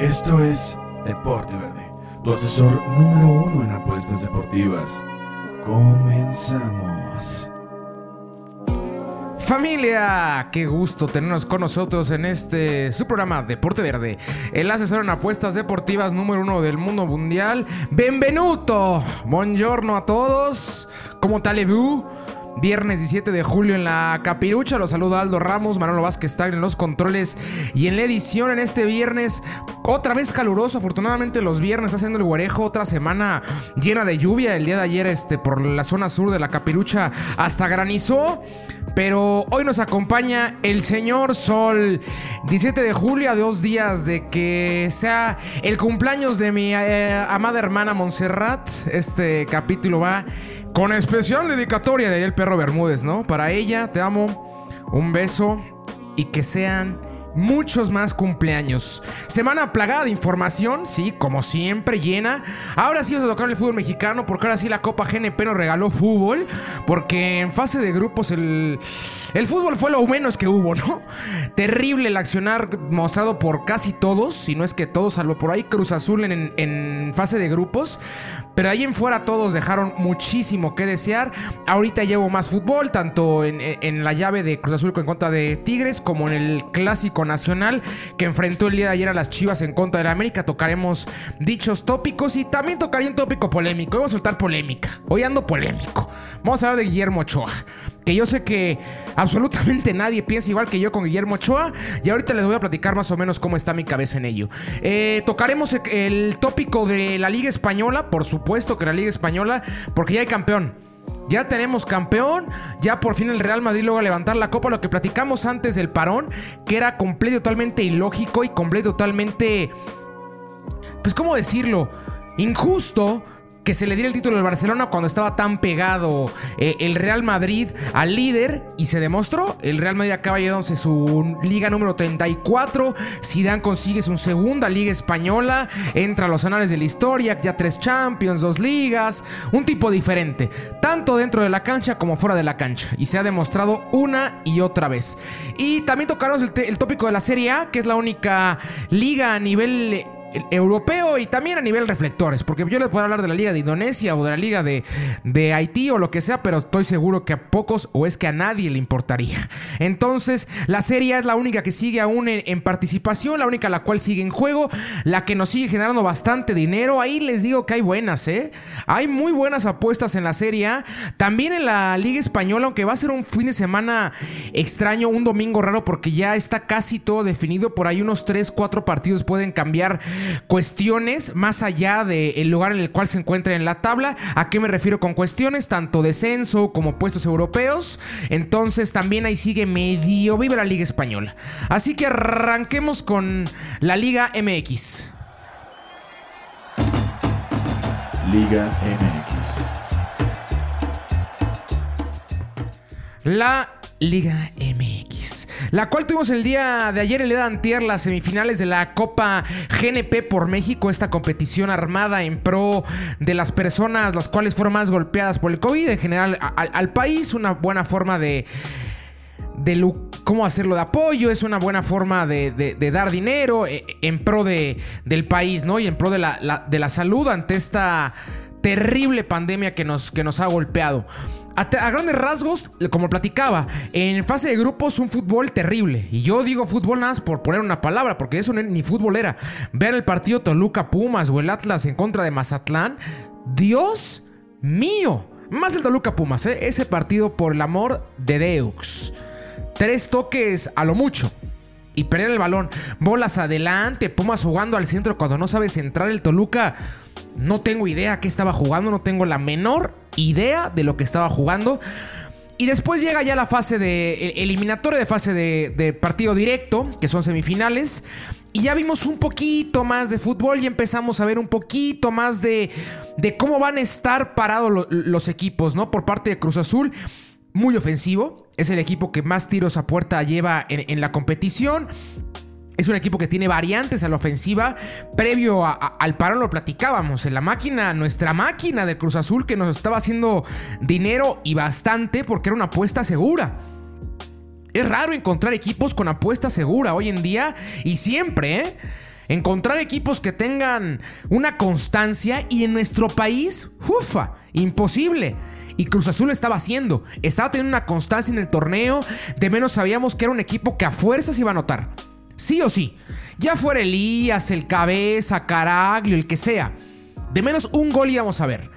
Esto es Deporte Verde, tu asesor número uno en apuestas deportivas. Comenzamos. Familia, qué gusto tenernos con nosotros en este su programa Deporte Verde, el asesor en apuestas deportivas número uno del mundo mundial. Benvenuto, buongiorno a todos, ¿cómo tal vous? Viernes 17 de julio en la Capirucha. Los saluda Aldo Ramos, Manolo Vázquez está en los controles y en la edición en este viernes. Otra vez caluroso. Afortunadamente los viernes está haciendo el guarejo. Otra semana llena de lluvia. El día de ayer este, por la zona sur de la Capirucha hasta granizó. Pero hoy nos acompaña el señor Sol. 17 de julio, a dos días de que sea el cumpleaños de mi eh, amada hermana Montserrat. Este capítulo va con especial dedicatoria de El Perro Bermúdez, ¿no? Para ella, te amo, un beso y que sean muchos más cumpleaños. Semana plagada de información, sí, como siempre, llena. Ahora sí vamos a tocar el fútbol mexicano, porque ahora sí la Copa GNP nos regaló fútbol, porque en fase de grupos el, el fútbol fue lo menos que hubo, ¿no? Terrible el accionar mostrado por casi todos, si no es que todos, salvo por ahí Cruz Azul en, en fase de grupos. Pero ahí en fuera todos dejaron muchísimo que desear. Ahorita llevo más fútbol, tanto en, en la llave de Cruz Azul en contra de Tigres, como en el clásico nacional que enfrentó el día de ayer a las Chivas en contra de la América. Tocaremos dichos tópicos y también tocaría un tópico polémico. Vamos a soltar polémica. Hoy ando polémico. Vamos a hablar de Guillermo Ochoa. Que yo sé que absolutamente nadie piensa igual que yo con Guillermo Ochoa. Y ahorita les voy a platicar más o menos cómo está mi cabeza en ello. Eh, tocaremos el tópico de la Liga Española. Por supuesto que la Liga Española. Porque ya hay campeón. Ya tenemos campeón, ya por fin el Real Madrid logra levantar la copa, lo que platicamos antes del parón, que era completo totalmente ilógico y completo totalmente, pues cómo decirlo, injusto que se le diera el título al Barcelona cuando estaba tan pegado eh, el Real Madrid al líder y se demostró. El Real Madrid acaba llevándose su liga número 34. Zidane consigue su segunda liga española. Entra a los anales de la historia. Ya tres Champions, dos ligas. Un tipo diferente. Tanto dentro de la cancha como fuera de la cancha. Y se ha demostrado una y otra vez. Y también tocarnos el, el tópico de la Serie A, que es la única liga a nivel europeo y también a nivel reflectores, porque yo les puedo hablar de la Liga de Indonesia o de la Liga de, de Haití o lo que sea, pero estoy seguro que a pocos o es que a nadie le importaría. Entonces, la serie es la única que sigue aún en, participación, la única la cual sigue en juego, la que nos sigue generando bastante dinero. Ahí les digo que hay buenas, ¿eh? Hay muy buenas apuestas en la Serie. También en la Liga Española, aunque va a ser un fin de semana extraño, un domingo raro, porque ya está casi todo definido. Por ahí unos 3, 4 partidos pueden cambiar cuestiones más allá del lugar en el cual se encuentra en la tabla. ¿A qué me refiero con cuestiones? Tanto descenso como puestos europeos. Entonces también ahí sigue medio vive la Liga Española. Así que arranquemos con la Liga MX. Liga MX. La Liga MX, la cual tuvimos el día de ayer el Antier las semifinales de la Copa GNP por México, esta competición armada en pro de las personas las cuales fueron más golpeadas por el COVID, en general al país, una buena forma de de cómo hacerlo de apoyo, es una buena forma de, de, de dar dinero en, en pro de, del país, ¿no? Y en pro de la, de la salud ante esta terrible pandemia que nos, que nos ha golpeado. A, grandes rasgos, como platicaba, en fase de grupos un fútbol terrible. Y yo digo fútbol nada más por poner una palabra, porque eso ni fútbol era. Ver el partido Toluca Pumas o el Atlas en contra de Mazatlán. Dios mío. Más el Toluca Pumas, ¿eh? ese partido por el amor de Deux. Tres toques a lo mucho. Y perder el balón. Bolas adelante. Pumas jugando al centro cuando no sabes entrar el Toluca. No tengo idea qué estaba jugando. No tengo la menor idea de lo que estaba jugando. Y después llega ya la fase de eliminatoria de fase de, partido directo, que son semifinales. Y ya vimos un poquito más de fútbol y empezamos a ver un poquito más de, de cómo van a estar parados lo, los equipos, ¿no? Por parte de Cruz Azul. Muy ofensivo. Es el equipo que más tiros a puerta lleva en la competición. Es un equipo que tiene variantes a la ofensiva. Previo al parón lo platicábamos. En la máquina, nuestra máquina de Cruz Azul que nos estaba haciendo dinero y bastante porque era una apuesta segura. Es raro encontrar equipos con apuesta segura hoy en día y siempre, ¿eh? Encontrar equipos que tengan una constancia y en nuestro país, ufa, imposible. Y Cruz Azul estaba haciendo. Estaba teniendo una constancia en el torneo. De menos sabíamos que era un equipo que a fuerzas iba a anotar. Sí o sí. Ya fuera Elías, el Cabeza, Caraglio, el que sea. De menos un gol íbamos a ver.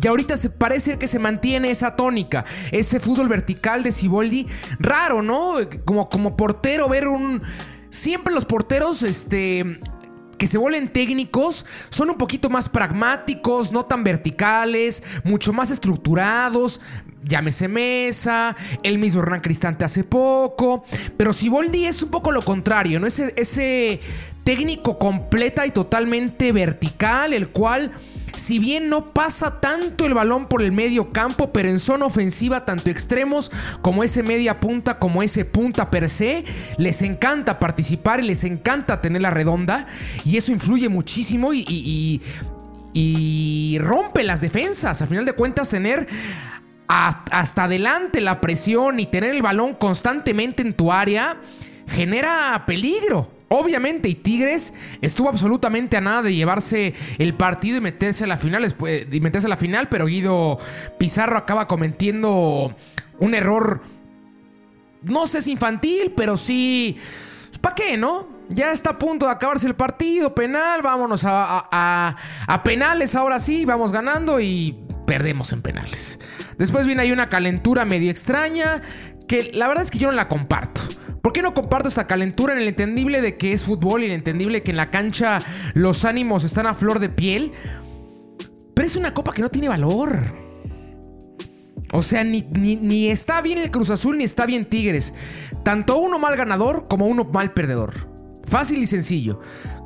Y ahorita se parece que se mantiene esa tónica, ese fútbol vertical de Siboldi. Raro, ¿no? Como, como portero ver un... Siempre los porteros, este, que se vuelven técnicos son un poquito más pragmáticos, no tan verticales, mucho más estructurados. Llámese Mesa, el mismo Hernán Cristante hace poco. Pero Siboldi es un poco lo contrario, ¿no? Ese, ese técnico completa y totalmente vertical, el cual si bien no pasa tanto el balón por el medio campo, pero en zona ofensiva, tanto extremos como ese media punta, como ese punta per se, les encanta participar y les encanta tener la redonda. Y eso influye muchísimo y, y, rompe las defensas. Al final de cuentas, tener hasta adelante la presión y tener el balón constantemente en tu área genera peligro. Obviamente, y Tigres estuvo absolutamente a nada de llevarse el partido y meterse a la final, y a la final, pero Guido Pizarro acaba cometiendo un error. No sé si infantil, pero sí. ¿Para qué, no? Ya está a punto de acabarse el partido, penal, vámonos a, a penales, ahora sí, vamos ganando y perdemos en penales. Después viene ahí una calentura medio extraña, que la verdad es que yo no la comparto. ¿Por qué no comparto esta calentura en el entendible de que es fútbol y el entendible que en la cancha los ánimos están a flor de piel? Pero es una copa que no tiene valor. O sea, ni, ni, está bien el Cruz Azul ni está bien Tigres. Tanto uno mal ganador como uno mal perdedor. Fácil y sencillo.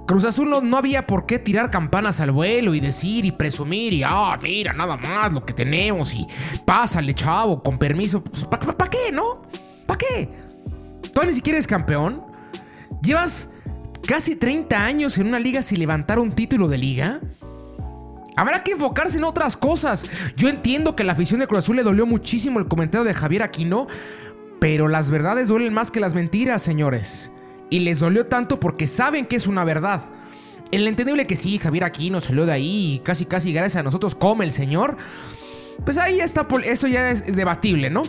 Cruz Azul no, había por qué tirar campanas al vuelo y decir y presumir y, ah, mira, nada más lo que tenemos y pásale, chavo, con permiso. Pues, ¿Para qué, no? ¿Para qué? Tú ni siquiera eres campeón. Llevas casi 30 años en una liga sin levantar un título de liga. Habrá que enfocarse en otras cosas. Yo entiendo que la afición de Cruz Azul le dolió muchísimo el comentario de Javier Aquino, pero las verdades duelen más que las mentiras, señores. Y les dolió tanto porque saben que es una verdad. El entendible que sí, Javier Aquino salió de ahí y casi casi gracias a nosotros come el señor. Pues ahí está, eso ya es debatible, ¿no?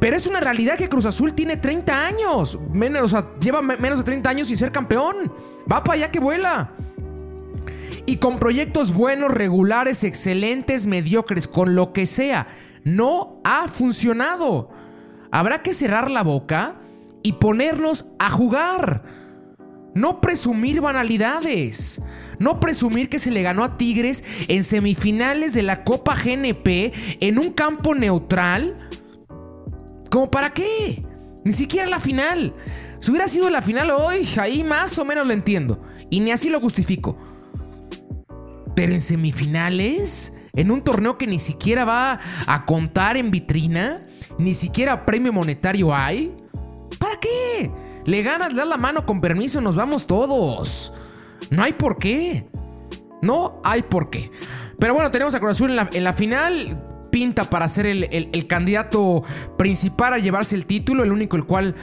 Pero es una realidad que Cruz Azul tiene 30 años. Menos, lleva menos de 30 años sin ser campeón. Va para allá que vuela. Y con proyectos buenos, regulares, excelentes, mediocres, con lo que sea, no ha funcionado. Habrá que cerrar la boca y ponernos a jugar. No presumir banalidades. No presumir que se le ganó a Tigres en semifinales de la Copa GNP en un campo neutral ¿Cómo para qué? Ni siquiera la final. Si hubiera sido la final hoy, ahí más o menos lo entiendo. Y ni así lo justifico. Pero en semifinales, en un torneo que ni siquiera va a contar en vitrina, ni siquiera premio monetario hay. ¿Para qué? Le ganas, das la mano con permiso, nos vamos todos. No hay por qué. No hay por qué. Pero bueno, tenemos a Cruz en la final pinta para ser el, candidato principal a llevarse el título, el único el cual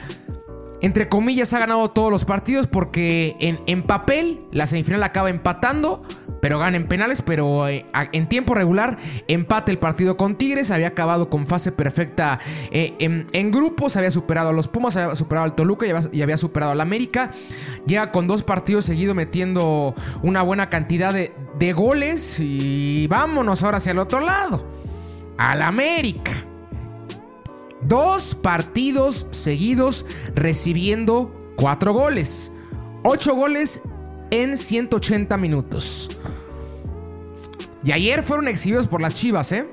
entre comillas, ha ganado todos los partidos porque en, en, papel la semifinal acaba empatando, pero gana en penales, pero eh, en tiempo regular empate el partido con Tigres, había acabado con fase perfecta eh, en, grupos, había superado a los Pumas, había superado al Toluca y había, y había superado al América, llega con dos partidos seguidos metiendo una buena cantidad de, de goles y vámonos ahora hacia el otro lado al América. Dos partidos seguidos recibiendo cuatro goles. Ocho goles en 180 minutos. Y ayer fueron exhibidos por las Chivas, ¿eh?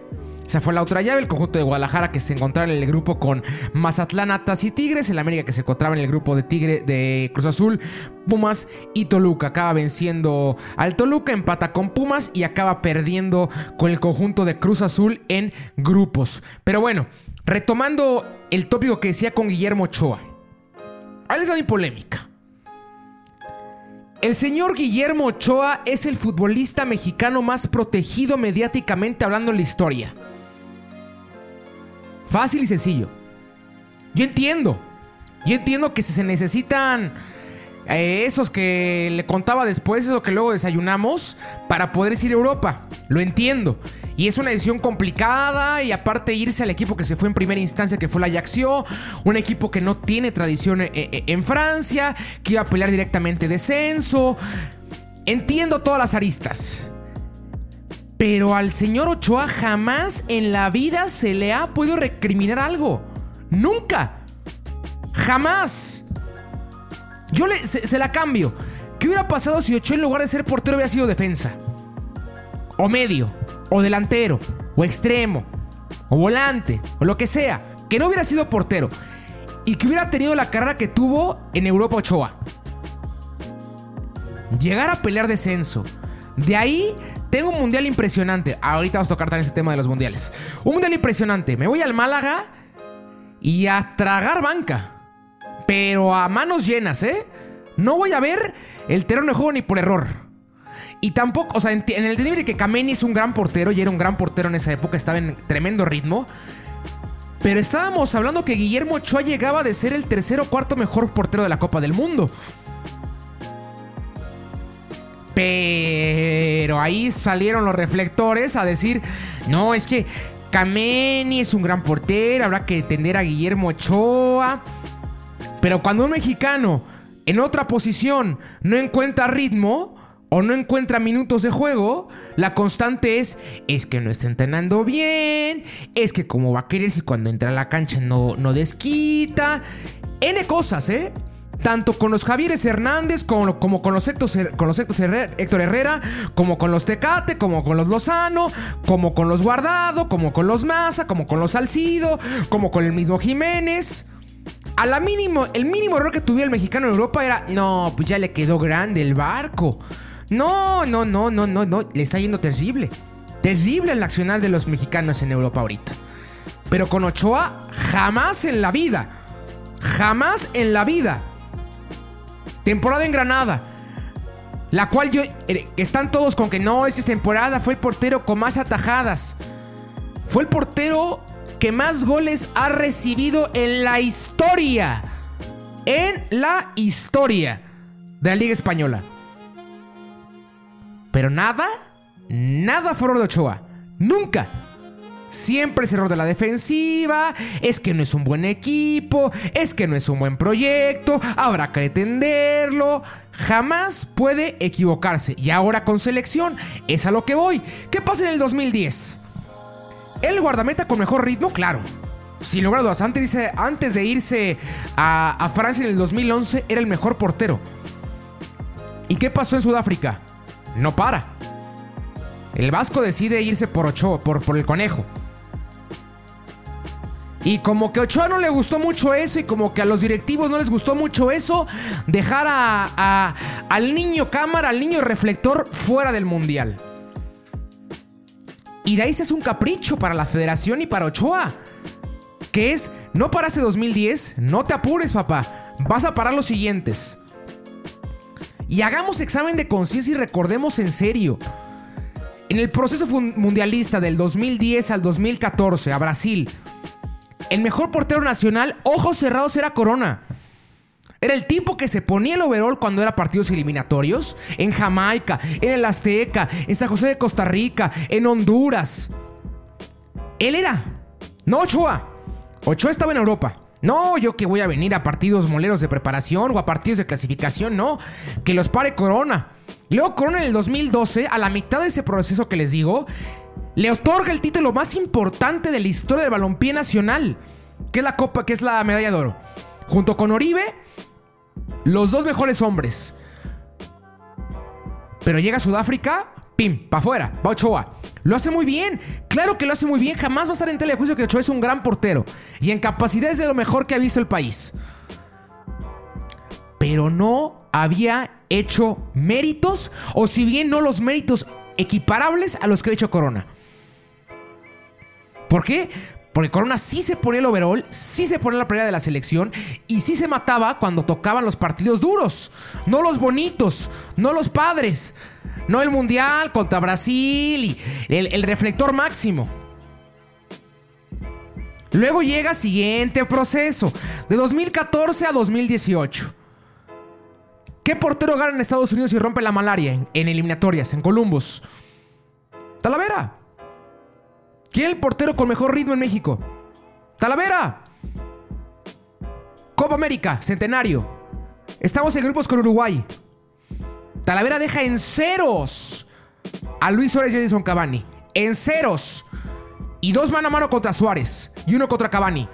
Se fue la otra llave, el conjunto de Guadalajara que se encontraba en el grupo con Mazatlán, Atas y Tigres, el América que se encontraba en el grupo de Tigre de Cruz Azul, Pumas y Toluca. Acaba venciendo al Toluca, empata con Pumas y acaba perdiendo con el conjunto de Cruz Azul en grupos. Pero bueno, retomando el tópico que decía con Guillermo Ochoa. Ahí les doy polémica. El señor Guillermo Ochoa es el futbolista mexicano más protegido mediáticamente hablando en la historia. Fácil y sencillo. Yo entiendo. Yo entiendo que se necesitan Eh, esos que le contaba después, eso que luego desayunamos, para poder ir a Europa. Lo entiendo. Y es una decisión complicada y aparte irse al equipo que se fue en primera instancia, que fue la Ajaccio, un equipo que no tiene tradición eh, eh, en Francia, que iba a pelear directamente descenso. Entiendo todas las aristas. Pero al señor Ochoa jamás en la vida se le ha podido recriminar algo. Nunca. Jamás. Yo le, se, la cambio. ¿Qué hubiera pasado si Ochoa en lugar de ser portero hubiera sido defensa? O medio, o delantero, o extremo, o volante, o lo que sea. Que no hubiera sido portero. Y que hubiera tenido la carrera que tuvo en Europa Ochoa. Llegar a pelear descenso. De ahí tengo un mundial impresionante. Ahorita vamos a tocar también ese tema de los mundiales. Un mundial impresionante. Me voy al Málaga y a tragar banca. Pero a manos llenas, ¿eh? No voy a ver el terreno de juego ni por error. Y tampoco, o sea, en, el de que Kameni es un gran portero y era un gran portero en esa época, estaba en tremendo ritmo. Pero estábamos hablando que Guillermo Ochoa llegaba de ser el tercer o cuarto mejor portero de la Copa del Mundo. Pero ahí salieron los reflectores a decir, no, es que Kameni es un gran portero, habrá que tender a Guillermo Ochoa. Pero cuando un mexicano en otra posición no encuentra ritmo o no encuentra minutos de juego, la constante es, es que no está entrenando bien, es que como va a querer si cuando entra a la cancha no, no desquita. N cosas, ¿eh? Tanto con los Javieres Hernández como, con los, Héctor, con los Héctor Herrera, como con los Tecate, como con los Lozano, como con los Guardado, como con los Maza, como con los Salcido, como con el mismo Jiménez. A la mínimo, el mínimo error que tuviera el mexicano en Europa era, no, pues ya le quedó grande el barco. No, no, no, no, no, no, le está yendo terrible. Terrible el accionar de los mexicanos en Europa ahorita. Pero con Ochoa, jamás en la vida. Jamás en la vida Temporada en Granada. La cual yo. Eh, están todos con que no, esta temporada fue el portero con más atajadas. Fue el portero que más goles ha recibido en la historia. En la historia de la Liga Española. Pero nada, nada favor de Ochoa. Nunca. Siempre es error de la defensiva, es que no es un buen equipo, es que no es un buen proyecto, habrá que entenderlo. Jamás puede equivocarse. Y ahora con selección, es a lo que voy. ¿Qué pasa en el 2010? ¿El guardameta con mejor ritmo? Claro. A dudas, antes, de irse a, a Francia en el 2011, era el mejor portero. ¿Y qué pasó en Sudáfrica? No para. El Vasco decide irse por Ochoa, por, por el conejo. Y como que a Ochoa no le gustó mucho eso y como que a los directivos no les gustó mucho eso, dejar a, al niño cámara, al niño reflector fuera del mundial. Y de ahí se hace un capricho para la federación y para Ochoa. Que es, no paraste 2010, no te apures papá, vas a parar los siguientes. Y hagamos examen de conciencia y recordemos en serio. En el proceso mundialista del 2010 al 2014 a Brasil, el mejor portero nacional, ojos cerrados, era Corona. Era el tipo que se ponía el overall cuando era partidos eliminatorios. En Jamaica, en el Azteca, en San José de Costa Rica, en Honduras. Él era. No Ochoa. Ochoa estaba en Europa. No, yo que voy a venir a partidos moleros de preparación o a partidos de clasificación, no. Que los pare Corona. Luego Corona en el 2012, a la mitad de ese proceso que les digo, le otorga el título más importante de la historia del balompié nacional, que es la Copa, que es la medalla de oro. Junto con Oribe, los dos mejores hombres. Pero llega Sudáfrica, pim, pa' afuera, va Ochoa. Lo hace muy bien, claro que lo hace muy bien, jamás va a estar en tele juicio que Ochoa es un gran portero y en capacidad es de lo mejor que ha visto el país. Pero no había hecho méritos, o si bien no los méritos equiparables a los que ha hecho Corona. ¿Por qué? Porque Corona sí se ponía el overall, sí se ponía la pelea de la selección y sí se mataba cuando tocaban los partidos duros. No los bonitos, no los padres, no el mundial contra Brasil y el, reflector máximo. Luego llega siguiente proceso, de 2014 a 2018. ¿Qué portero gana en Estados Unidos y rompe la malaria en eliminatorias, en Columbus? Talavera. ¿Quién es el portero con mejor ritmo en México? Talavera. Copa América, centenario. Estamos en grupos con Uruguay. Talavera deja en ceros a Luis Suárez y Edison Cavani. En ceros. Y dos mano a mano contra Suárez. Y uno contra Cavani.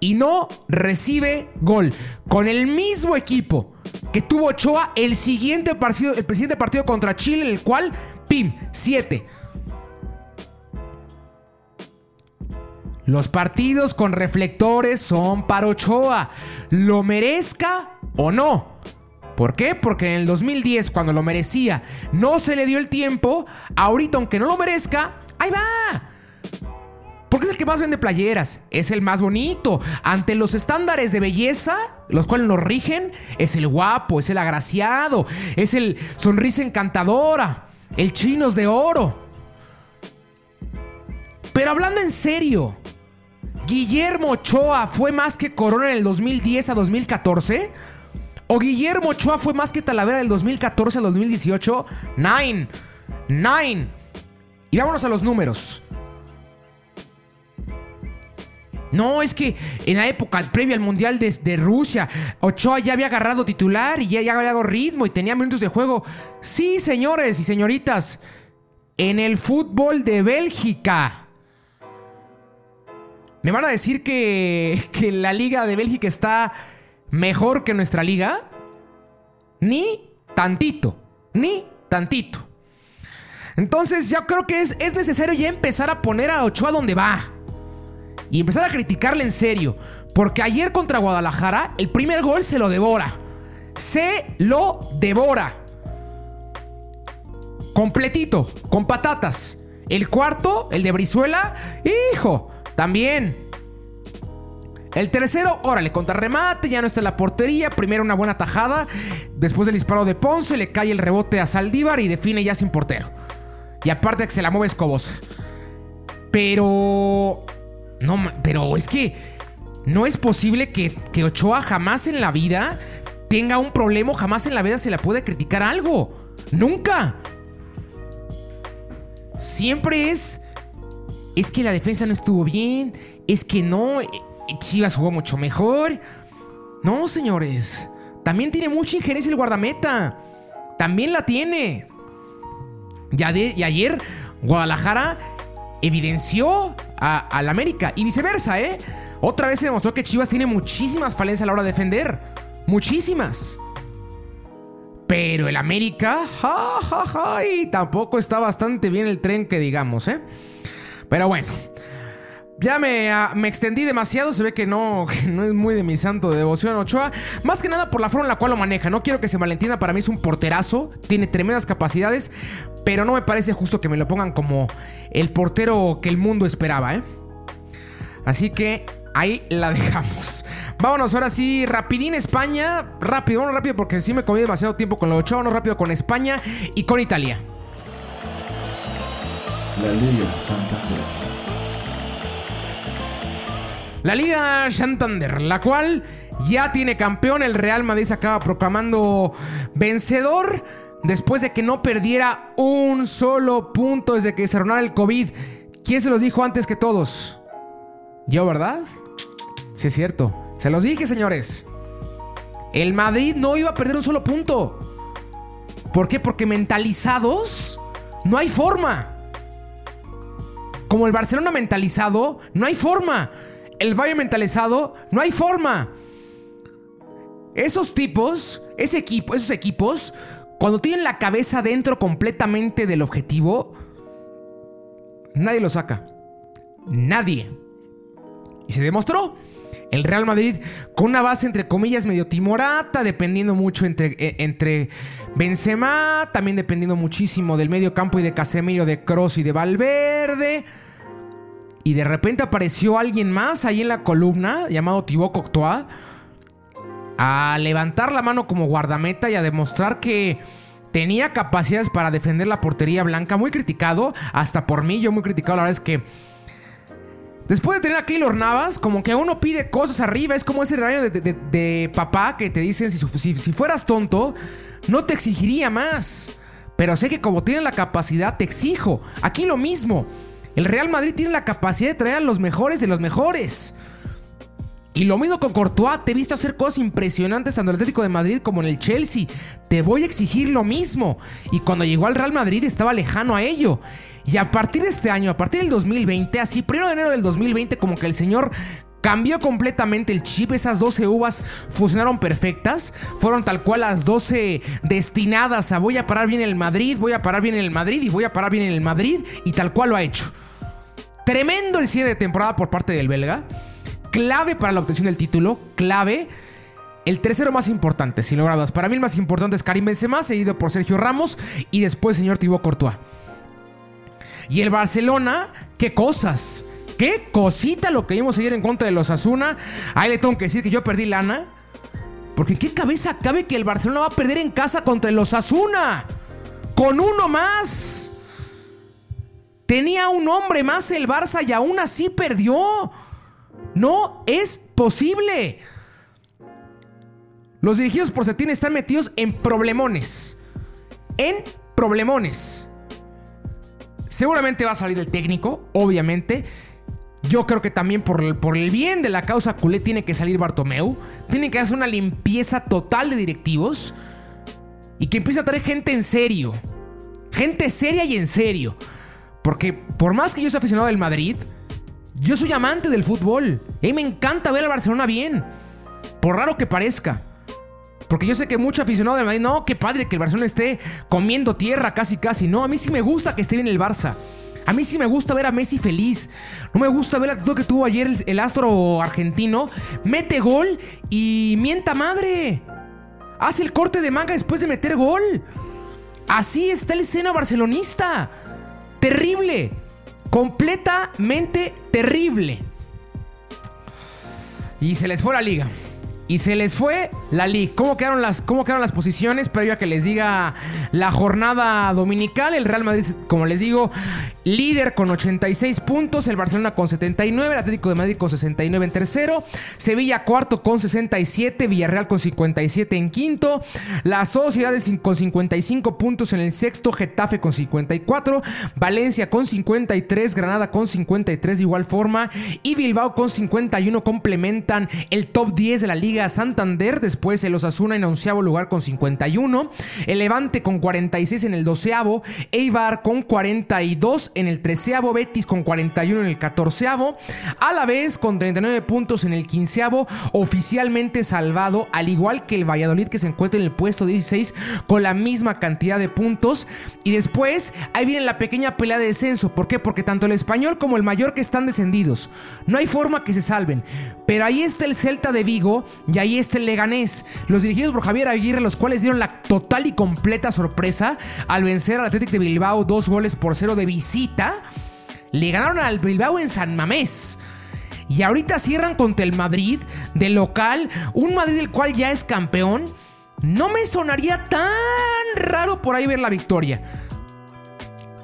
Y no recibe gol. Con el mismo equipo que tuvo Ochoa el siguiente partido, el presidente partido contra Chile, el cual, pim, 7. Los partidos con reflectores son para Ochoa, lo merezca o no. ¿Por qué? Porque en el 2010, cuando lo merecía, no se le dio el tiempo. Ahorita, aunque no lo merezca, ahí va. Porque es el que más vende playeras, es el más bonito. Ante los estándares de belleza, los cuales nos rigen, es el guapo, es el agraciado, es el sonrisa encantadora, el chinos de oro. Pero hablando en serio, ¿Guillermo Ochoa fue más que Corona en el 2010 a 2014? ¿O Guillermo Ochoa fue más que Talavera del 2014 al 2018? Nine. Nine. Y vámonos a los números. No, es que en la época previa al Mundial de, Rusia, Ochoa ya había agarrado titular y ya, ya había dado ritmo y tenía minutos de juego. Sí, señores y señoritas, en el fútbol de Bélgica. ¿Me van a decir que, que la liga de Bélgica está mejor que nuestra liga? Ni tantito, ni tantito. Entonces yo creo que es, es necesario ya empezar a poner a Ochoa donde va y empezar a criticarle en serio. Porque ayer contra Guadalajara, el primer gol se lo devora. Se lo devora. Completito, con patatas. El cuarto, el de Brizuela, hijo, también. El tercero, órale, contra remate, ya no está en la portería. Primero una buena tajada. Después del disparo de Ponce, le cae el rebote a Saldívar y define ya sin portero. Y aparte que se la mueve Escobosa. Pero no, pero es que no es posible que, Ochoa jamás en la vida tenga un problema, jamás en la vida se le puede criticar algo. Nunca. Siempre es. Es que la defensa no estuvo bien. Es que no. Chivas jugó mucho mejor. No, señores. También tiene mucha injerencia el guardameta. También la tiene. Ya de, y ayer Guadalajara evidenció al América y viceversa, ¿eh? Otra vez se demostró que Chivas tiene muchísimas falencias a la hora de defender. Muchísimas. Pero el América, ja, ja, ja, y tampoco está bastante bien el tren que digamos, ¿eh? Pero bueno, ya me, ah, me, extendí demasiado, se ve que no, no es muy de mi santo de devoción Ochoa. Más que nada por la forma en la cual lo maneja. No quiero que se malentienda, para mí es un porterazo, tiene tremendas capacidades, pero no me parece justo que me lo pongan como el portero que el mundo esperaba, ¿eh? Así que ahí la dejamos. Vámonos ahora sí, rapidín España. Rápido, vámonos rápido porque sí me comí demasiado tiempo con la Ochoa. Vámonos rápido con España y con Italia. La Liga. La Liga Santander, la cual ya tiene campeón. El Real Madrid se acaba proclamando vencedor después de que no perdiera un solo punto desde que se arruinara el COVID. ¿Quién se los dijo antes que todos? Yo, ¿verdad? Sí, es cierto. Se los dije, señores. El Madrid no iba a perder un solo punto. ¿Por qué? Porque mentalizados no hay forma. Como el Barcelona mentalizado, no hay forma el Bayern mentalizado, no hay forma. Esos tipos, ese equipo, esos equipos, cuando tienen la cabeza dentro completamente del objetivo, nadie lo saca. Nadie. Y se demostró. El Real Madrid con una base entre comillas medio timorata, dependiendo mucho entre, e, entre Benzema, también dependiendo muchísimo del medio campo y de Casemiro, de Cross y de Valverde. Y de repente apareció alguien más ahí en la columna, llamado Thibaut Courtois, a levantar la mano como guardameta y a demostrar que tenía capacidades para defender la portería blanca. Muy criticado, hasta por mí, yo muy criticado. La verdad es que Después de tener a Keylor Navas, como que uno pide cosas arriba. Es como ese rayo de, papá que te dicen: si, si, fueras tonto, no te exigiría más. Pero sé que como tienen la capacidad, te exijo. Aquí lo mismo. El Real Madrid tiene la capacidad de traer a los mejores de los mejores. Y lo mismo con Courtois, te he visto hacer cosas impresionantes tanto en el Atlético de Madrid como en el Chelsea. Te voy a exigir lo mismo. Y cuando llegó al Real Madrid estaba lejano a ello. Y a partir de este año, a partir del 2020, así, primero de enero del 2020, como que el señor cambió completamente el chip. Esas 12 uvas funcionaron perfectas. Fueron tal cual las 12 destinadas a voy a parar bien en el Madrid, voy a parar bien en el Madrid y voy a parar bien en el Madrid. Y tal cual lo ha hecho. Tremendo el cierre de temporada por parte del belga clave para la obtención del título, clave. El tercero más importante, sin lugar a. Para mí el más importante es Karim Benzema, seguido por Sergio Ramos y después señor Thibaut Courtois. Y el Barcelona, qué cosas. Qué cosita lo que vimos ayer en contra de los Asuna. Ahí le tengo que decir que yo perdí lana. Porque en qué cabeza cabe que el Barcelona va a perder en casa contra los Asuna. Con uno más. Tenía un hombre más el Barça y aún así perdió. No es posible. Los dirigidos por Setín están metidos en problemones. En problemones. Seguramente va a salir el técnico, obviamente. Yo creo que también por el, por el bien de la causa culé tiene que salir Bartomeu. Tiene que hacer una limpieza total de directivos. Y que empiece a traer gente en serio. Gente seria y en serio. Porque por más que yo sea aficionado del Madrid, yo soy amante del fútbol. Y me encanta ver al Barcelona bien. Por raro que parezca. Porque yo sé que mucho aficionado del Madrid, no, qué padre que el Barcelona esté comiendo tierra casi casi. No, a mí sí me gusta que esté bien el Barça. A mí sí me gusta ver a Messi feliz. No me gusta ver la actitud que tuvo ayer el, el, astro argentino. Mete gol y mienta madre. Hace el corte de manga después de meter gol. Así está el seno barcelonista. Terrible completamente terrible. Y se les fue la liga. Y se les fue la liga. ¿Cómo quedaron las, cómo quedaron las posiciones? Pero ya que les diga la jornada dominical. El Real Madrid, como les digo, líder con 86 puntos. El Barcelona con 79. El Atlético de Madrid con 69 en tercero. Sevilla cuarto con 67. Villarreal con 57 en quinto. Las Sociedades con 55 puntos en el sexto. Getafe con 54. Valencia con 53. Granada con 53 de igual forma. Y Bilbao con 51 complementan el top 10 de la liga Santander, después el Osasuna en onceavo lugar con 51, el Levante con 46 en el doceavo, Eibar con 42 en el treceavo, Betis con 41 en el catorceavo, a la con 39 puntos en el quinceavo, oficialmente salvado, al igual que el Valladolid que se encuentra en el puesto 16 con la misma cantidad de puntos. Y después ahí viene la pequeña pelea de descenso. ¿Por qué? Porque tanto el español como el mayor que están descendidos. No hay forma que se salven. Pero ahí está el Celta de Vigo y ahí está el Leganés, los dirigidos por Javier Aguirre, los cuales dieron la total y completa sorpresa al vencer al Athletic de Bilbao dos goles por cero de visita. Le ganaron al Bilbao en San Mamés. Y ahorita cierran contra el Madrid de local, un Madrid del cual ya es campeón. No me sonaría tan raro por ahí ver la victoria.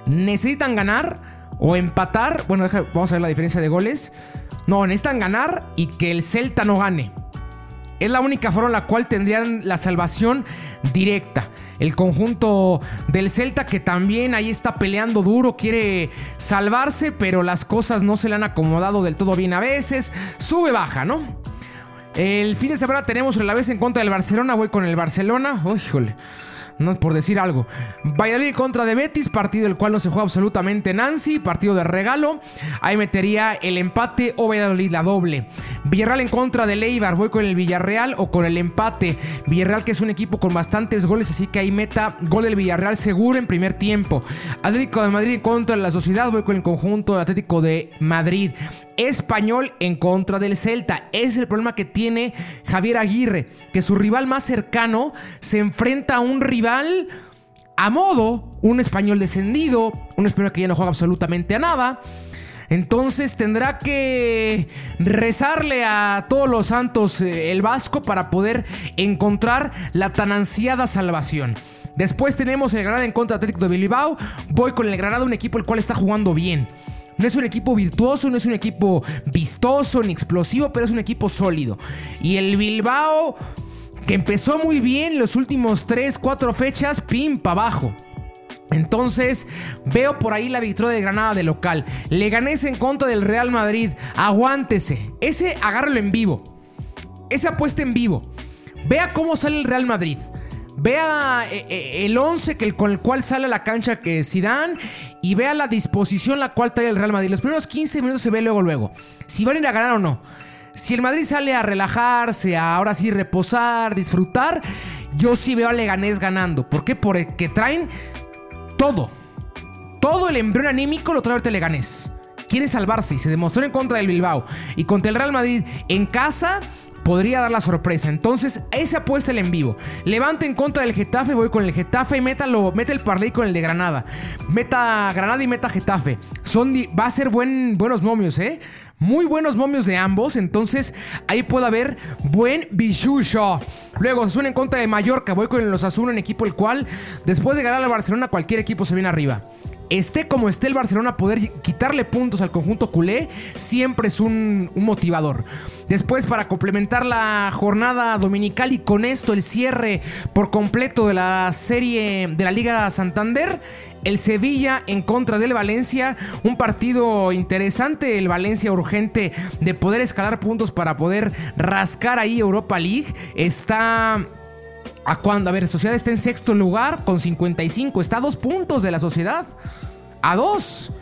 Necesitan ganar o empatar. Bueno, vamos a ver la diferencia de goles. No, necesitan ganar y que el Celta no gane. Es la única forma en la cual tendrían la salvación directa. El conjunto del Celta que también ahí está peleando duro, quiere salvarse, pero las cosas no se le han acomodado del todo bien a veces. Sube, baja, ¿no? El fin de semana tenemos la vez en contra del Barcelona. Voy con el Barcelona. híjole no por decir algo. Valladolid contra de Betis, partido del cual no se juega absolutamente Nancy, partido de regalo. Ahí metería el empate o Valladolid la doble. Villarreal en contra de Leibar, voy con el Villarreal o con el empate. Villarreal que es un equipo con bastantes goles, así que ahí meta gol del Villarreal seguro en primer tiempo. Atlético de Madrid en contra de la Sociedad, voy con el conjunto del Atlético de Madrid. Español en contra del Celta. Es el problema que tiene Javier Aguirre, que su rival más cercano se enfrenta a un rival a modo, un español descendido, un español que ya no juega absolutamente a nada. Entonces tendrá que rezarle a todos los santos eh, el Vasco para poder encontrar la tan ansiada salvación. Después tenemos el Granada en contra de Atlético de Bilbao. Voy con el Granada, un equipo el cual está jugando bien No es un equipo virtuoso, no es un equipo vistoso ni explosivo, pero es un equipo sólido. Y el Bilbao, que empezó muy bien los últimos 3, 4 fechas, pim, para abajo. Entonces veo por ahí la victoria de Granada de local. Le gané en contra del Real Madrid. Aguántese. Ese agárralo en vivo. Ese apuesta en vivo. Vea cómo sale el Real Madrid. Vea eh, eh, el 11 que, con el cual sale la cancha que Zidane y vea la disposición la cual trae el Real Madrid. Los primeros 15 minutos se ve luego luego. Si van a ir a ganar o no. Si el Madrid sale a relajarse, a ahora sí reposar, disfrutar, yo sí veo a Leganés ganando. ¿Por qué? Porque traen todo. Todo el embrión anímico lo trae el Leganés. Quiere salvarse y se demostró en contra del Bilbao. Y contra el Real Madrid en casa podría dar la sorpresa. Entonces, ese apuesta el en vivo. Levante en contra del Getafe, voy con el Getafe y métalo, mete el parlay con el de Granada. Meta Granada y meta Getafe. Son, va a ser buen, buenos momios, ¿eh? Muy buenos momios de ambos, entonces ahí puede haber buen bichucho. Luego se suena en contra de Mallorca, voy con los Azul, un equipo el cual después de ganar al Barcelona cualquier equipo se viene arriba esté como esté el Barcelona, poder quitarle puntos al conjunto culé siempre es un, motivador. Después, para complementar la jornada dominical y con esto el cierre por completo de la serie de la Liga Santander, el Sevilla en contra del Valencia, un partido interesante, el Valencia urgente de poder escalar puntos para poder rascar ahí Europa League, está ¿A cuándo? A ver, Sociedad está en sexto lugar con 55. Está a dos puntos de la Sociedad. A dos.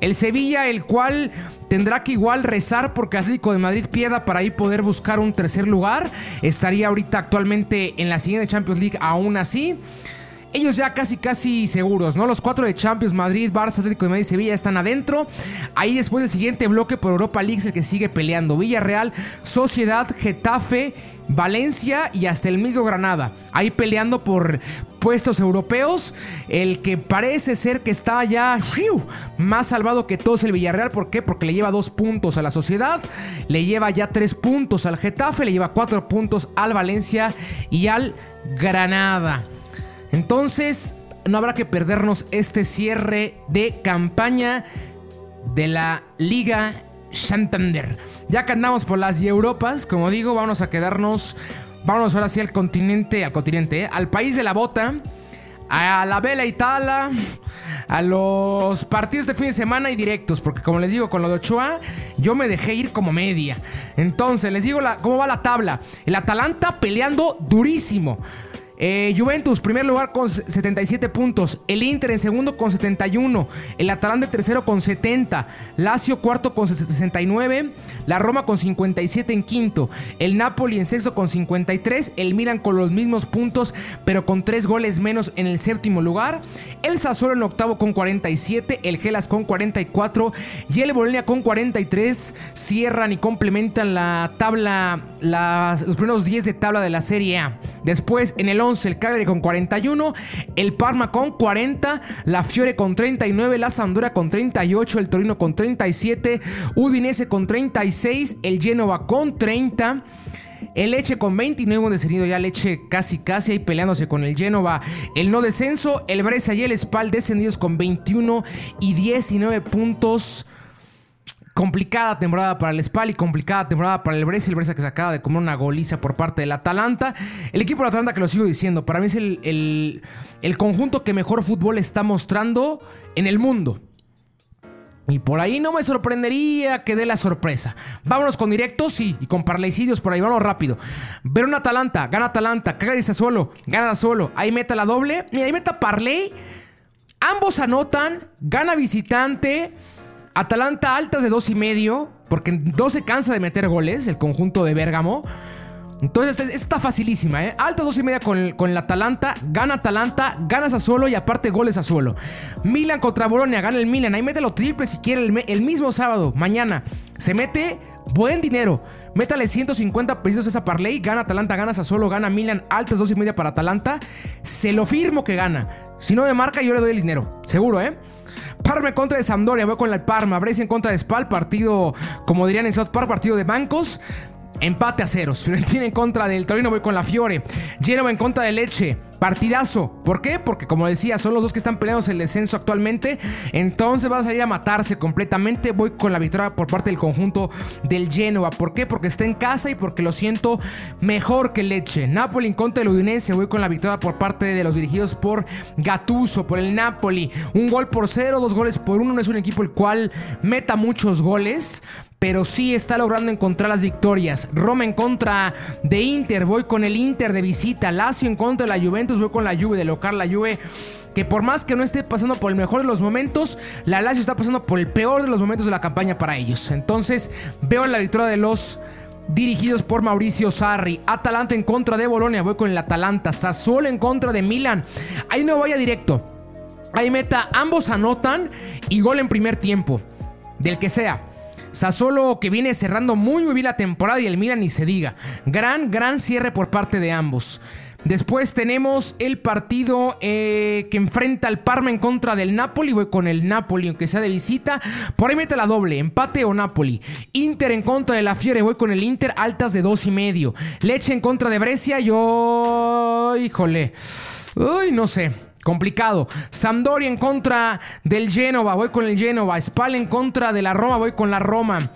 El Sevilla, el cual tendrá que igual rezar porque Atlético de Madrid pierda para ahí poder buscar un tercer lugar. Estaría ahorita actualmente en la siguiente Champions League aún así. Ellos ya casi casi seguros, ¿no? Los cuatro de Champions, Madrid, Barça, Atlético de Madrid y Sevilla están adentro. Ahí después del siguiente bloque por Europa League el que sigue peleando. Villarreal, Sociedad, Getafe, Valencia y hasta el mismo Granada. Ahí peleando por puestos europeos. El que parece ser que está ya más salvado que todos el Villarreal. ¿Por qué? Porque le lleva dos puntos a la Sociedad. Le lleva ya tres puntos al Getafe. Le lleva cuatro puntos al Valencia y al Granada. Entonces, no habrá que perdernos este cierre de campaña de la Liga Santander. Ya que andamos por las Europas, como digo, vamos a quedarnos. Vámonos ahora sí al continente, al continente, ¿eh? al país de la bota, a la Vela Italia, a los partidos de fin de semana y directos, porque como les digo, con lo de Ochoa, yo me dejé ir como media. Entonces, les digo la, cómo va la tabla. El Atalanta peleando durísimo. Eh, Juventus, primer lugar con 77 puntos. El Inter en segundo con 71. El Atalanta tercero con 70. Lazio cuarto con 69. La Roma con 57 en quinto. El Napoli en sexto con 53. El Milan con los mismos puntos, pero con 3 goles menos en el séptimo lugar. El Sassuolo en octavo con 47. El Gelas con 44. Y el Bolonia con 43. Cierran y complementan la tabla, los primeros 10 de tabla de la Serie A. Después en el 11 el Cagliari con 41, el Parma con 40, la Fiore con 39, la Sampdoria con 38, el Torino con 37, Udinese con 36, el Genova con 30. El Leche con 29 descendido ya Leche casi casi ahí peleándose con el Genova. El no descenso, el Brescia y el Spal descendidos con 21 y 19 puntos. Complicada temporada para el Spal y complicada temporada para el Brescia. El Brescia que se acaba de comer una goliza por parte del Atalanta. El equipo del Atalanta que lo sigo diciendo, para mí es el, el, conjunto que mejor fútbol está mostrando en el mundo. Y por ahí no me sorprendería que dé la sorpresa. Vámonos con directos, sí, y con parlaycidios por ahí, vamos rápido. Ver un Atalanta, gana Atalanta, caga solo, gana solo. Ahí meta la doble. Mira, ahí meta Parley. Ambos anotan, gana visitante. Atalanta altas de dos y medio, porque no se cansa de meter goles, el conjunto de Bérgamo. Entonces, esta está facilísima, ¿eh? Alta dos y media con, con el Atalanta, gana Atalanta, ganas a solo y aparte goles a solo. Milan contra Bolonia, gana el Milan. Ahí mételo triple si quiere el, mismo sábado, mañana. Se mete buen dinero. Métale 150 pesos a esa parlay, gana Atalanta, ganas a solo, gana Milan, altas dos y media para Atalanta. Se lo firmo que gana. Si no me marca, yo le doy el dinero. Seguro, ¿eh? Parma contra de Sampdoria, voy con la Parma. Brescia en contra de Spal, partido, como dirían en South Park, partido de bancos. Empate a ceros. Fiorentina en contra del Torino, voy con la Fiore. Genoa en contra de Leche. Partidazo. ¿Por qué? Porque como decía, son los dos que están peleando el descenso actualmente. Entonces va a salir a matarse completamente. Voy con la victoria por parte del conjunto del Genoa. ¿Por qué? Porque está en casa y porque lo siento mejor que Leche. Napoli en contra del Udinese. Voy con la victoria por parte de los dirigidos por Gattuso, por el Napoli. Un gol por cero, dos goles por uno. No es un equipo el cual meta muchos goles pero sí está logrando encontrar las victorias. Roma en contra de Inter, voy con el Inter de visita. Lazio en contra de la Juventus, voy con la Juve de local, la Juve que por más que no esté pasando por el mejor de los momentos, la Lazio está pasando por el peor de los momentos de la campaña para ellos. Entonces, veo la victoria de los dirigidos por Mauricio Sarri. Atalanta en contra de Bolonia, voy con el Atalanta. Sassuolo en contra de Milan. Ahí no vaya directo. Ahí meta, ambos anotan y gol en primer tiempo. Del que sea. Sassuolo que viene cerrando muy muy bien la temporada y el Milan ni se diga. Gran, gran cierre por parte de ambos. Después tenemos el partido eh, que enfrenta al Parma en contra del Napoli. Voy con el Napoli, aunque sea de visita. Por ahí mete la doble, empate o Napoli. Inter en contra de la Fiore, voy con el Inter, altas de dos y medio. Leche en contra de Brescia, yo... Híjole. Uy, no sé. Complicado. Sampdoria en contra del Genova, voy con el Genova. Spal en contra de la Roma, voy con la Roma.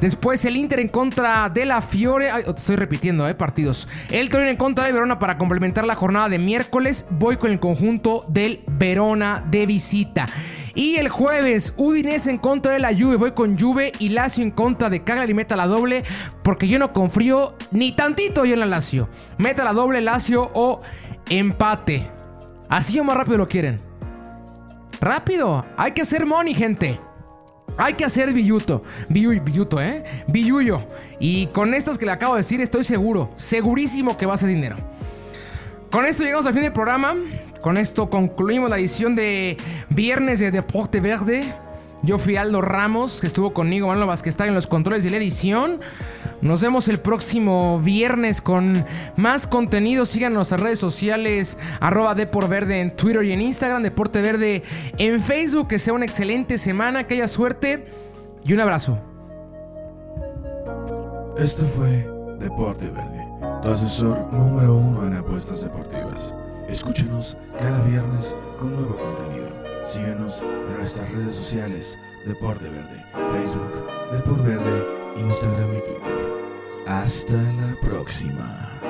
Después el Inter en contra de la Fiore. Estoy repitiendo, eh, partidos. El Torino en contra del Verona para complementar la jornada de miércoles. Voy con el conjunto del Verona de visita. Y el jueves, Udinese en contra de la Juve. Voy con Juve y Lazio en contra de Cagliari. Meta la doble porque yo no confío ni tantito yo en la Lazio. Meta la doble Lazio o empate. Así o más rápido lo quieren. Rápido. Hay que hacer money, gente. Hay que hacer billuto. billuto, ¿eh? Billuyo. Y con estas que le acabo de decir, estoy seguro, segurísimo que va a ser dinero. Con esto llegamos al fin del programa. Con esto concluimos la edición de Viernes de Deporte Verde. Yo fui Aldo Ramos, que estuvo conmigo, Manuel Vázquez está en los controles de la edición. Nos vemos el próximo viernes con más contenido. Síganos en redes sociales, arroba Verde en Twitter y en Instagram, Deporte Verde en Facebook. Que sea una excelente semana, que haya suerte y un abrazo. Esto fue Deporte Verde, tu asesor número uno en apuestas deportivas. Escúchanos cada viernes con nuevo contenido. Síguenos en nuestras redes sociales, Deporte Verde, Facebook, Deporte Verde, Instagram y Twitter. Hasta la próxima.